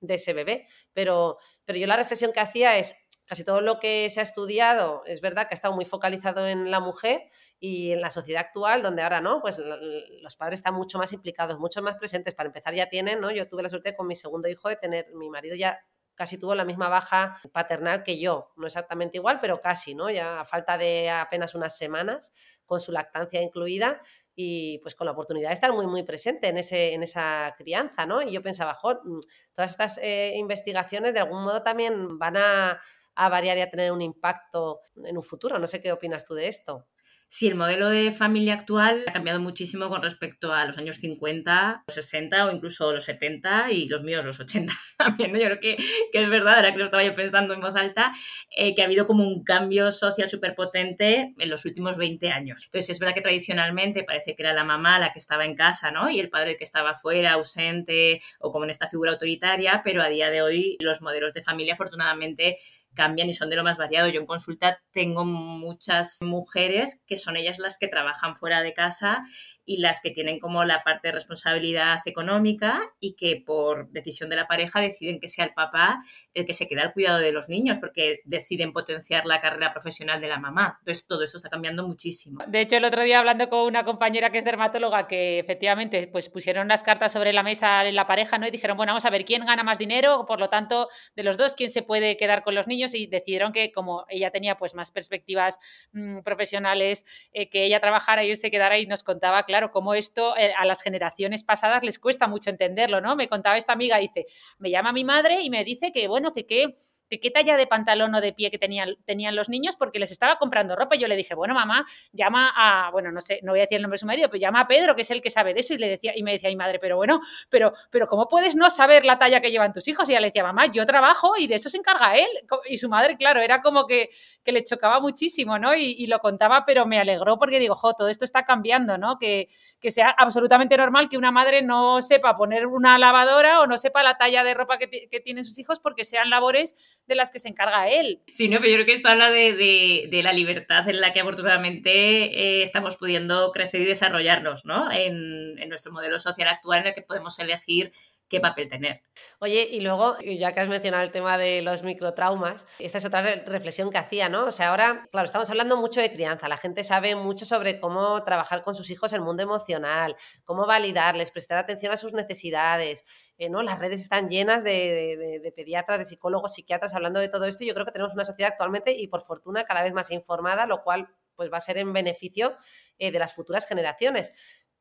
de ese bebé. Pero, pero yo la reflexión que hacía es, casi todo lo que se ha estudiado es verdad que ha estado muy focalizado en la mujer y en la sociedad actual, donde ahora no, pues los padres están mucho más implicados, mucho más presentes. Para empezar, ya tienen, ¿no? Yo tuve la suerte con mi segundo hijo de tener, mi marido ya casi tuvo la misma baja paternal que yo, no exactamente igual, pero casi, ¿no? Ya a falta de apenas unas semanas, con su lactancia incluida, y pues con la oportunidad de estar muy, muy presente en, ese, en esa crianza, ¿no? Y yo pensaba, jo, mm, todas estas eh, investigaciones de algún modo también van a a variar y a tener un impacto en un futuro. No sé qué opinas tú de esto. Sí, el modelo de familia actual ha cambiado muchísimo con respecto a los años 50, los 60 o incluso los 70 y los míos los 80 *laughs* también. Yo creo que, es verdad, ahora que lo estaba yo pensando en voz alta, eh, que ha habido como un cambio social súper potente en los últimos 20 años. Entonces es verdad que tradicionalmente parece que era la mamá la que estaba en casa ¿no? y el padre el que estaba fuera, ausente o como en esta figura autoritaria, pero a día de hoy los modelos de familia afortunadamente cambian y son de lo más variado. Yo en consulta tengo muchas mujeres que son ellas las que trabajan fuera de casa y las que tienen como la parte de responsabilidad económica y que por decisión de la pareja deciden que sea el papá el que se queda al cuidado de los niños porque deciden potenciar la carrera profesional de la mamá. Entonces todo eso está cambiando muchísimo. De hecho, el otro día hablando con una compañera que es dermatóloga que efectivamente pues pusieron las cartas sobre la mesa en la pareja ¿no? y dijeron, bueno, vamos a ver quién gana más dinero, por lo tanto, de los dos, quién se puede quedar con los niños y decidieron que como ella tenía pues más perspectivas mm, profesionales, eh, que ella trabajara y se quedara y nos contaba, claro, como esto eh, a las generaciones pasadas les cuesta mucho entenderlo, ¿no? Me contaba esta amiga, dice, me llama mi madre y me dice que, bueno, que qué que qué talla de pantalón o de pie que tenían, tenían los niños porque les estaba comprando ropa. Y yo le dije, bueno, mamá, llama a, bueno, no sé, no voy a decir el nombre de su marido, pero llama a Pedro, que es el que sabe de eso. Y le decía, y me decía, mi madre, pero bueno, pero, pero ¿cómo puedes no saber la talla que llevan tus hijos? Y ella le decía, mamá, yo trabajo y de eso se encarga él. Y su madre, claro, era como que, que le chocaba muchísimo, ¿no? Y, lo contaba, pero me alegró porque digo, jo, todo esto está cambiando, ¿no? Que, que sea absolutamente normal que una madre no sepa poner una lavadora o no sepa la talla de ropa que, que tienen sus hijos porque sean labores de las que se encarga él. Sí, no, pero yo creo que esto habla de, de, la libertad en la que afortunadamente eh, estamos pudiendo crecer y desarrollarnos, ¿no? En nuestro modelo social actual en el que podemos elegir qué papel tener. Oye, y luego, ya que has mencionado el tema de los microtraumas, esta es otra reflexión que hacía, ¿no? O sea, ahora, claro, estamos hablando mucho de crianza, la gente sabe mucho sobre cómo trabajar con sus hijos el mundo emocional, cómo validarles, prestar atención a sus necesidades, eh, ¿no? Las redes están llenas de, de, pediatras, de psicólogos, psiquiatras hablando de todo esto yo creo que tenemos una sociedad actualmente y por fortuna cada vez más informada, lo cual pues va a ser en beneficio eh, de las futuras generaciones.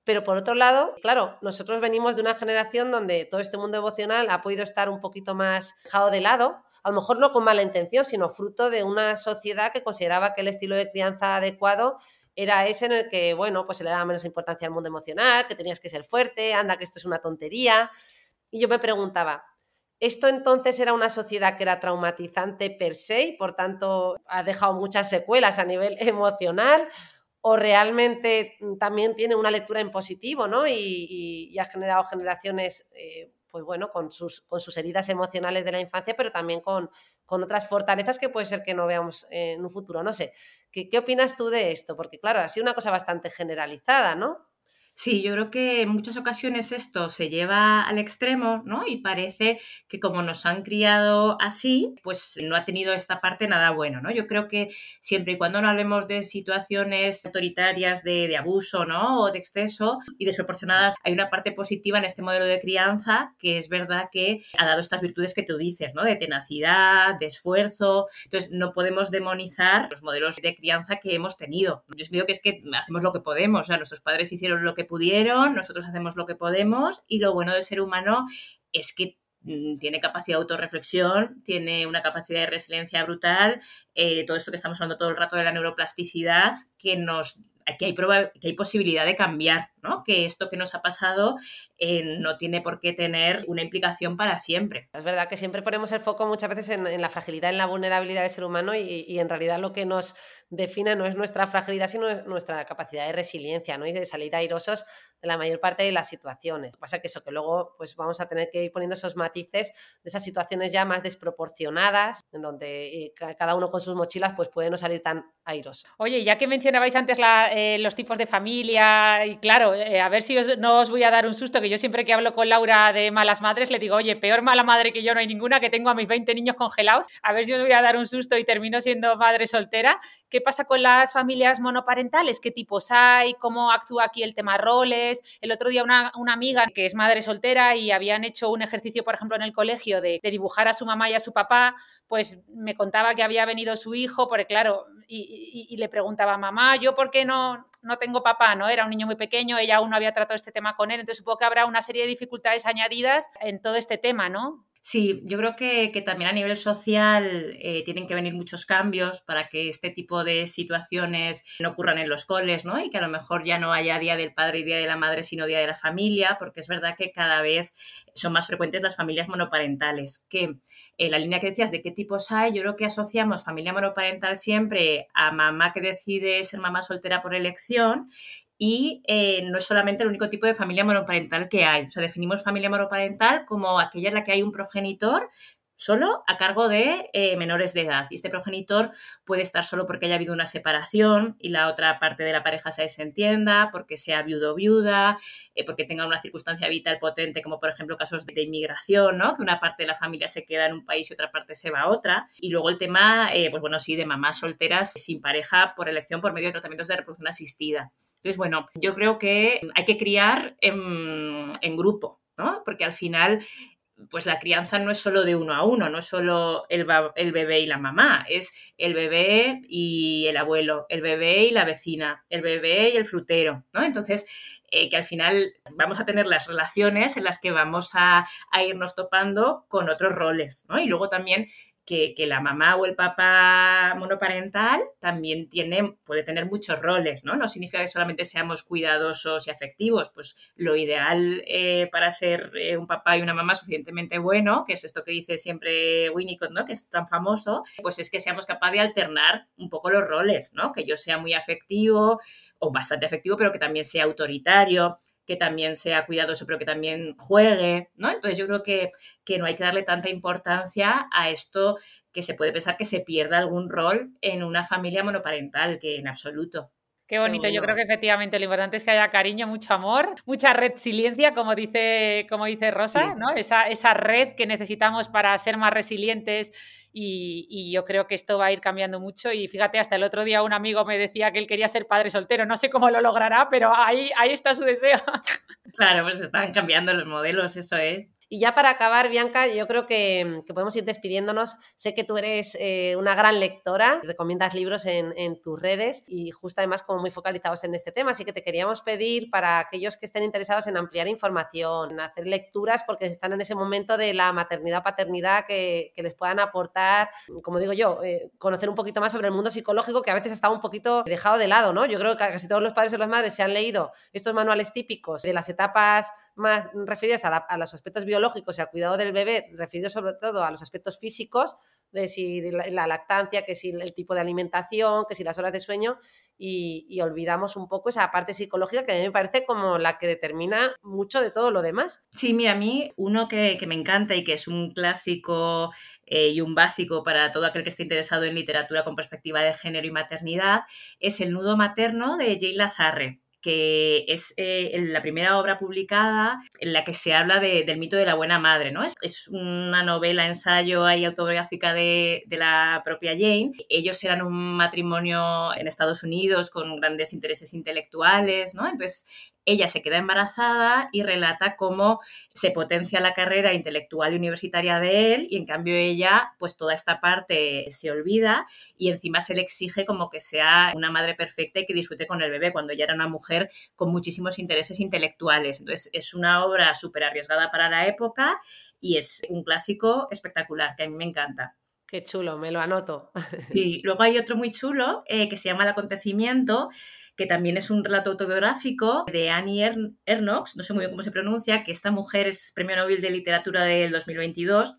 Pero por otro lado, claro, nosotros venimos de una generación donde todo este mundo emocional ha podido estar un poquito más dejado de lado, a lo mejor no con mala intención, sino fruto de una sociedad que consideraba que el estilo de crianza adecuado era ese en el que, bueno, pues se le daba menos importancia al mundo emocional, que tenías que ser fuerte, anda, que esto es una tontería. Y yo me preguntaba, ¿esto entonces era una sociedad que era traumatizante per se y por tanto ha dejado muchas secuelas a nivel *laughs* emocional? O realmente también tiene una lectura en positivo, ¿no? Y, ha generado generaciones, eh, pues bueno, con sus, con sus heridas emocionales de la infancia, pero también con, con otras fortalezas que puede ser que no veamos en un futuro. No sé, ¿qué, ¿qué opinas tú de esto? Porque claro, ha sido una cosa bastante generalizada, ¿no? Sí, yo creo que en muchas ocasiones esto se lleva al extremo, ¿no? Y parece que como nos han criado así, pues no ha tenido esta parte nada bueno, ¿no? Yo creo que siempre y cuando no hablemos de situaciones autoritarias de, de abuso, ¿no? O de exceso y desproporcionadas, hay una parte positiva en este modelo de crianza que es verdad que ha dado estas virtudes que tú dices, ¿no? De tenacidad, de esfuerzo. Entonces, no podemos demonizar los modelos de crianza que hemos tenido. Yo digo que es que hacemos lo que podemos, o sea, nuestros padres hicieron lo que pudieron, nosotros hacemos lo que podemos y lo bueno del ser humano es que mm, tiene capacidad de autorreflexión, tiene una capacidad de resiliencia brutal, eh, todo esto que estamos hablando todo el rato de la neuroplasticidad, que nos que hay, prueba, que hay posibilidad de cambiar, ¿no? Que esto que nos ha pasado eh, no tiene por qué tener una implicación para siempre. Es verdad que siempre ponemos el foco muchas veces en, la fragilidad, en la vulnerabilidad del ser humano y, en realidad lo que nos define no es nuestra fragilidad, sino nuestra capacidad de resiliencia, ¿no? Y de salir airosos de la mayor parte de las situaciones. Lo que pasa que eso, que luego pues vamos a tener que ir poniendo esos matices de esas situaciones ya más desproporcionadas, en donde eh, cada uno con sus mochilas pues puede no salir tan Oye, ya que mencionabais antes eh, los tipos de familia, y claro, eh, a ver si os, no os voy a dar un susto, que yo siempre que hablo con Laura de malas madres le digo, oye, peor mala madre que yo no hay ninguna, que tengo a mis 20 niños congelados, a ver si os voy a dar un susto y termino siendo madre soltera. ¿Qué pasa con las familias monoparentales? ¿Qué tipos hay? ¿Cómo actúa aquí el tema roles? El otro día una, una amiga que es madre soltera y habían hecho un ejercicio, por ejemplo, en el colegio de, de dibujar a su mamá y a su papá, pues me contaba que había venido su hijo, porque claro, y, y, le preguntaba, mamá, ¿yo por qué no, no tengo papá? ¿no? Era un niño muy pequeño, ella aún no había tratado este tema con él, entonces supongo que habrá una serie de dificultades añadidas en todo este tema, ¿no? Sí, yo creo que, que, también a nivel social eh, tienen que venir muchos cambios para que este tipo de situaciones no ocurran en los coles, ¿no? Y que a lo mejor ya no haya Día del Padre y Día de la Madre, sino Día de la Familia, porque es verdad que cada vez son más frecuentes las familias monoparentales. Que eh, la línea que decías de qué tipos hay, yo creo que asociamos familia monoparental siempre a mamá que decide ser mamá soltera por elección y eh, no es solamente el único tipo de familia monoparental que hay. O sea, definimos familia monoparental como aquella en la que hay un progenitor solo a cargo de eh, menores de edad. Y este progenitor puede estar solo porque haya habido una separación y la otra parte de la pareja se desentienda, porque sea viudo o viuda, eh, porque tenga una circunstancia vital potente, como por ejemplo casos de, inmigración, ¿no? que una parte de la familia se queda en un país y otra parte se va a otra. Y luego el tema, eh, pues bueno, sí, de mamás solteras sin pareja por elección por medio de tratamientos de reproducción asistida. Entonces, bueno, yo creo que hay que criar en, en grupo, ¿no? Porque al final pues la crianza no es solo de uno a uno, no es solo el, el, bebé y la mamá, es el bebé y el abuelo, el bebé y la vecina, el bebé y el frutero, ¿no? Entonces, eh, que al final vamos a tener las relaciones en las que vamos a, a irnos topando con otros roles, ¿no? Y luego también que, la mamá o el papá monoparental también tiene, puede tener muchos roles, ¿no? No significa que solamente seamos cuidadosos y afectivos, pues lo ideal eh, para ser eh, un papá y una mamá suficientemente bueno, que es esto que dice siempre Winnicott, ¿no? Que es tan famoso, pues es que seamos capaces de alternar un poco los roles, ¿no? Que yo sea muy afectivo o bastante afectivo, pero que también sea autoritario, que también sea cuidadoso, pero que también juegue, ¿no? Entonces yo creo que, que no hay que darle tanta importancia a esto que se puede pensar que se pierda algún rol en una familia monoparental, que en absoluto. Qué bonito, yo creo que efectivamente lo importante es que haya cariño, mucho amor, mucha resiliencia, como dice, como dice Rosa, ¿no? Esa, esa red que necesitamos para ser más resilientes y, y, yo creo que esto va a ir cambiando mucho y fíjate, hasta el otro día un amigo me decía que él quería ser padre soltero, no sé cómo lo logrará, pero ahí, ahí está su deseo. Claro, pues están cambiando los modelos, eso es. Y ya para acabar, Bianca, yo creo que, podemos ir despidiéndonos. Sé que tú eres eh, una gran lectora, recomiendas libros en, tus redes y justo además como muy focalizados en este tema, así que te queríamos pedir para aquellos que estén interesados en ampliar información, en hacer lecturas, porque están en ese momento de la maternidad paternidad que, les puedan aportar, como digo yo, eh, conocer un poquito más sobre el mundo psicológico que a veces está un poquito dejado de lado, ¿no? Yo creo que casi todos los padres y las madres se han leído estos manuales típicos de las etapas más referidas a, los aspectos biológicos y al cuidado del bebé, referidos sobre todo a los aspectos físicos, de si la, lactancia, que si el tipo de alimentación, que si las horas de sueño, y, olvidamos un poco esa parte psicológica que a mí me parece como la que determina mucho de todo lo demás. Sí, mira, a mí uno que, me encanta y que es un clásico eh, y un básico para todo aquel que esté interesado en literatura con perspectiva de género y maternidad es El nudo materno de Jay Lazarre que es eh, la primera obra publicada en la que se habla del mito de la buena madre, ¿no? Es, una novela, ensayo ahí autobiográfica de, de, la propia Jane. Ellos eran un matrimonio en Estados Unidos con grandes intereses intelectuales, ¿no? Entonces ella se queda embarazada y relata cómo se potencia la carrera intelectual y universitaria de él y en cambio ella, pues toda esta parte se olvida y encima se le exige como que sea una madre perfecta y que disfrute con el bebé cuando ella era una mujer con muchísimos intereses intelectuales. Entonces es una obra súper arriesgada para la época y es un clásico espectacular que a mí me encanta. Qué chulo, me lo anoto. *laughs* Y luego hay otro muy chulo eh, que se llama El acontecimiento, que también es un relato autobiográfico de Annie Ernox, no sé muy bien cómo se pronuncia, que esta mujer es Premio Nobel de Literatura del 2022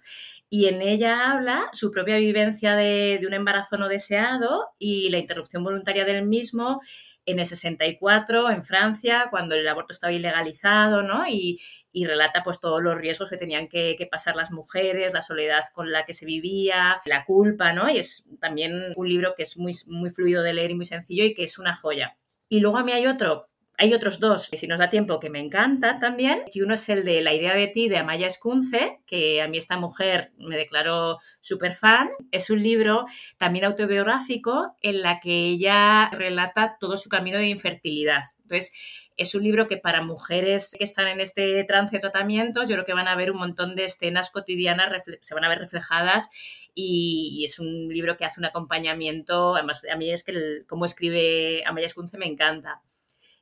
y en ella habla su propia vivencia de, un embarazo no deseado y la interrupción voluntaria del mismo en el 64 en Francia, cuando el aborto estaba ilegalizado, ¿no? Y, relata pues todos los riesgos que tenían que, pasar las mujeres, la soledad con la que se vivía, la culpa, ¿no? Y es también un libro que es muy, muy fluido de leer y muy sencillo y que es una joya. Y luego a mí hay otro hay otros dos, si nos da tiempo, que me encantan también, y uno es el de La idea de ti de Amaya Escunce, que a mí esta mujer me declaró súper fan. Es un libro también autobiográfico en la que ella relata todo su camino de infertilidad. Entonces, es un libro que para mujeres que están en este trance de tratamiento, yo creo que van a ver un montón de escenas cotidianas, se van a ver reflejadas y, es un libro que hace un acompañamiento, además a mí es que el, cómo escribe Amaya Escunce me encanta.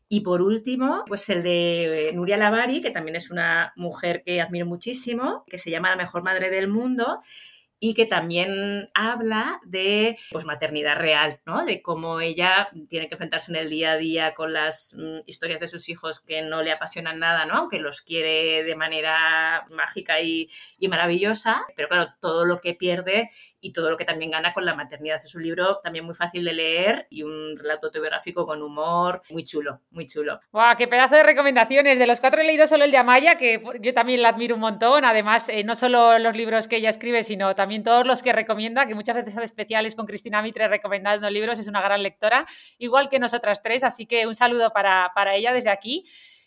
Y por último, pues el de Nuria Lavari, que también es una mujer que admiro muchísimo, que se llama La mejor madre del mundo y que también habla de pues, maternidad real, ¿no? De cómo ella tiene que enfrentarse en el día a día con las mm, historias de sus hijos que no le apasionan nada, ¿no? Aunque los quiere de manera mágica y, y maravillosa, pero claro, todo lo que pierde y todo lo que también gana con la maternidad. Es un libro también muy fácil de leer y un relato autobiográfico con humor muy chulo, muy chulo. ¡Guau! ¡Qué pedazo de recomendaciones! De los cuatro he leído solo el de Amaya, que yo también la admiro un montón. Además, eh, no solo los libros que ella escribe, sino también todos los que recomienda, que muchas veces hace especiales con Cristina Mitre recomendando libros, es una gran lectora, igual que nosotras tres, así que un saludo para, para ella desde aquí.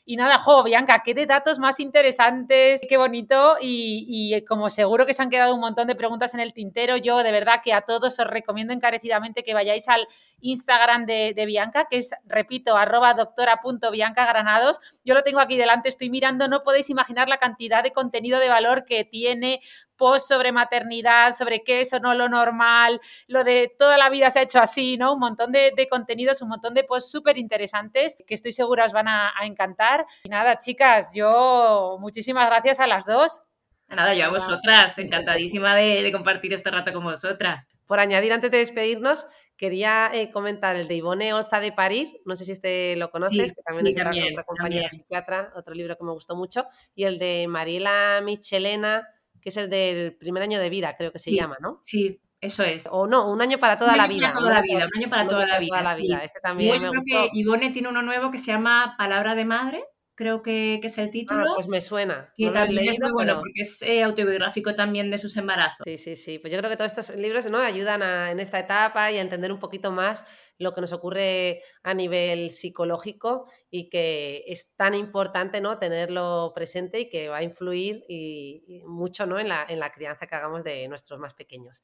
Y nada, jo, Bianca, qué de datos más interesantes, qué bonito. Y, como seguro que se han quedado un montón de preguntas en el tintero, yo de verdad que a todos os recomiendo encarecidamente que vayáis al Instagram de, Bianca, que es, repito, arroba doctora.biancagranados. Yo lo tengo aquí delante, estoy mirando, no podéis imaginar la cantidad de contenido de valor que tiene post sobre maternidad, sobre qué es o no lo normal, lo de toda la vida se ha hecho así, ¿no? Un montón de, contenidos, un montón de posts súper interesantes que estoy segura os van a, encantar. Y nada, chicas, yo muchísimas gracias a las dos. Nada, yo a vosotras, encantadísima de, compartir este rato con vosotras. Por añadir, antes de despedirnos, quería eh, comentar el de Ivone Olza de París, no sé si este lo conoces, que también es otra compañera psiquiatra, otro libro que me gustó mucho, y el de Mariela Michelena, que es el del primer año de vida, creo que se llama, ¿no? Sí, eso es. O no, un año para toda la vida. Para toda la vida, un año para toda la vida. Este también me creo que Ivone tiene uno nuevo que se llama Palabra de Madre creo que, es el ah, título. pues me suena. Que también es muy bueno porque es eh, autobiográfico también de sus embarazos. Sí, sí, sí. Pues yo creo que todos estos libros ¿no? ayudan en esta etapa y a entender un poquito más lo que nos ocurre a nivel psicológico y que es tan importante ¿no? tenerlo presente y que va a influir y, mucho ¿no? en, la, en la crianza que hagamos de nuestros más pequeños.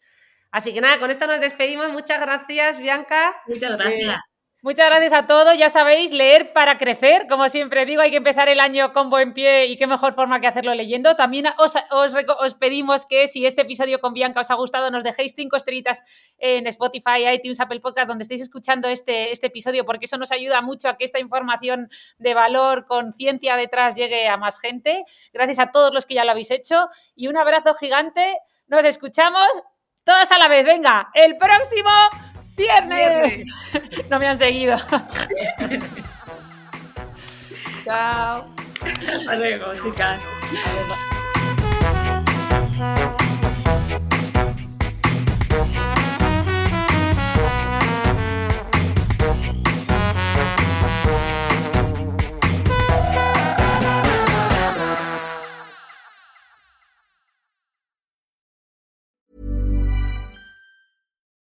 Así que nada, con esto nos despedimos. Muchas gracias, Bianca. Muchas gracias. Muchas gracias a todos. Ya sabéis, leer para crecer. Como siempre digo, hay que empezar el año con buen pie y qué mejor forma que hacerlo leyendo. También os, os, pedimos que si este episodio con Bianca os ha gustado, nos dejéis cinco estrellitas en Spotify, iTunes, Apple Podcast, donde estéis escuchando este, este episodio, porque eso nos ayuda mucho a que esta información de valor con ciencia detrás llegue a más gente. Gracias a todos los que ya lo habéis hecho y un abrazo gigante. Nos escuchamos todos a la vez. Venga, el próximo ¡Viernes! *laughs* no me han seguido. *laughs* Chao. Hasta luego, chicas.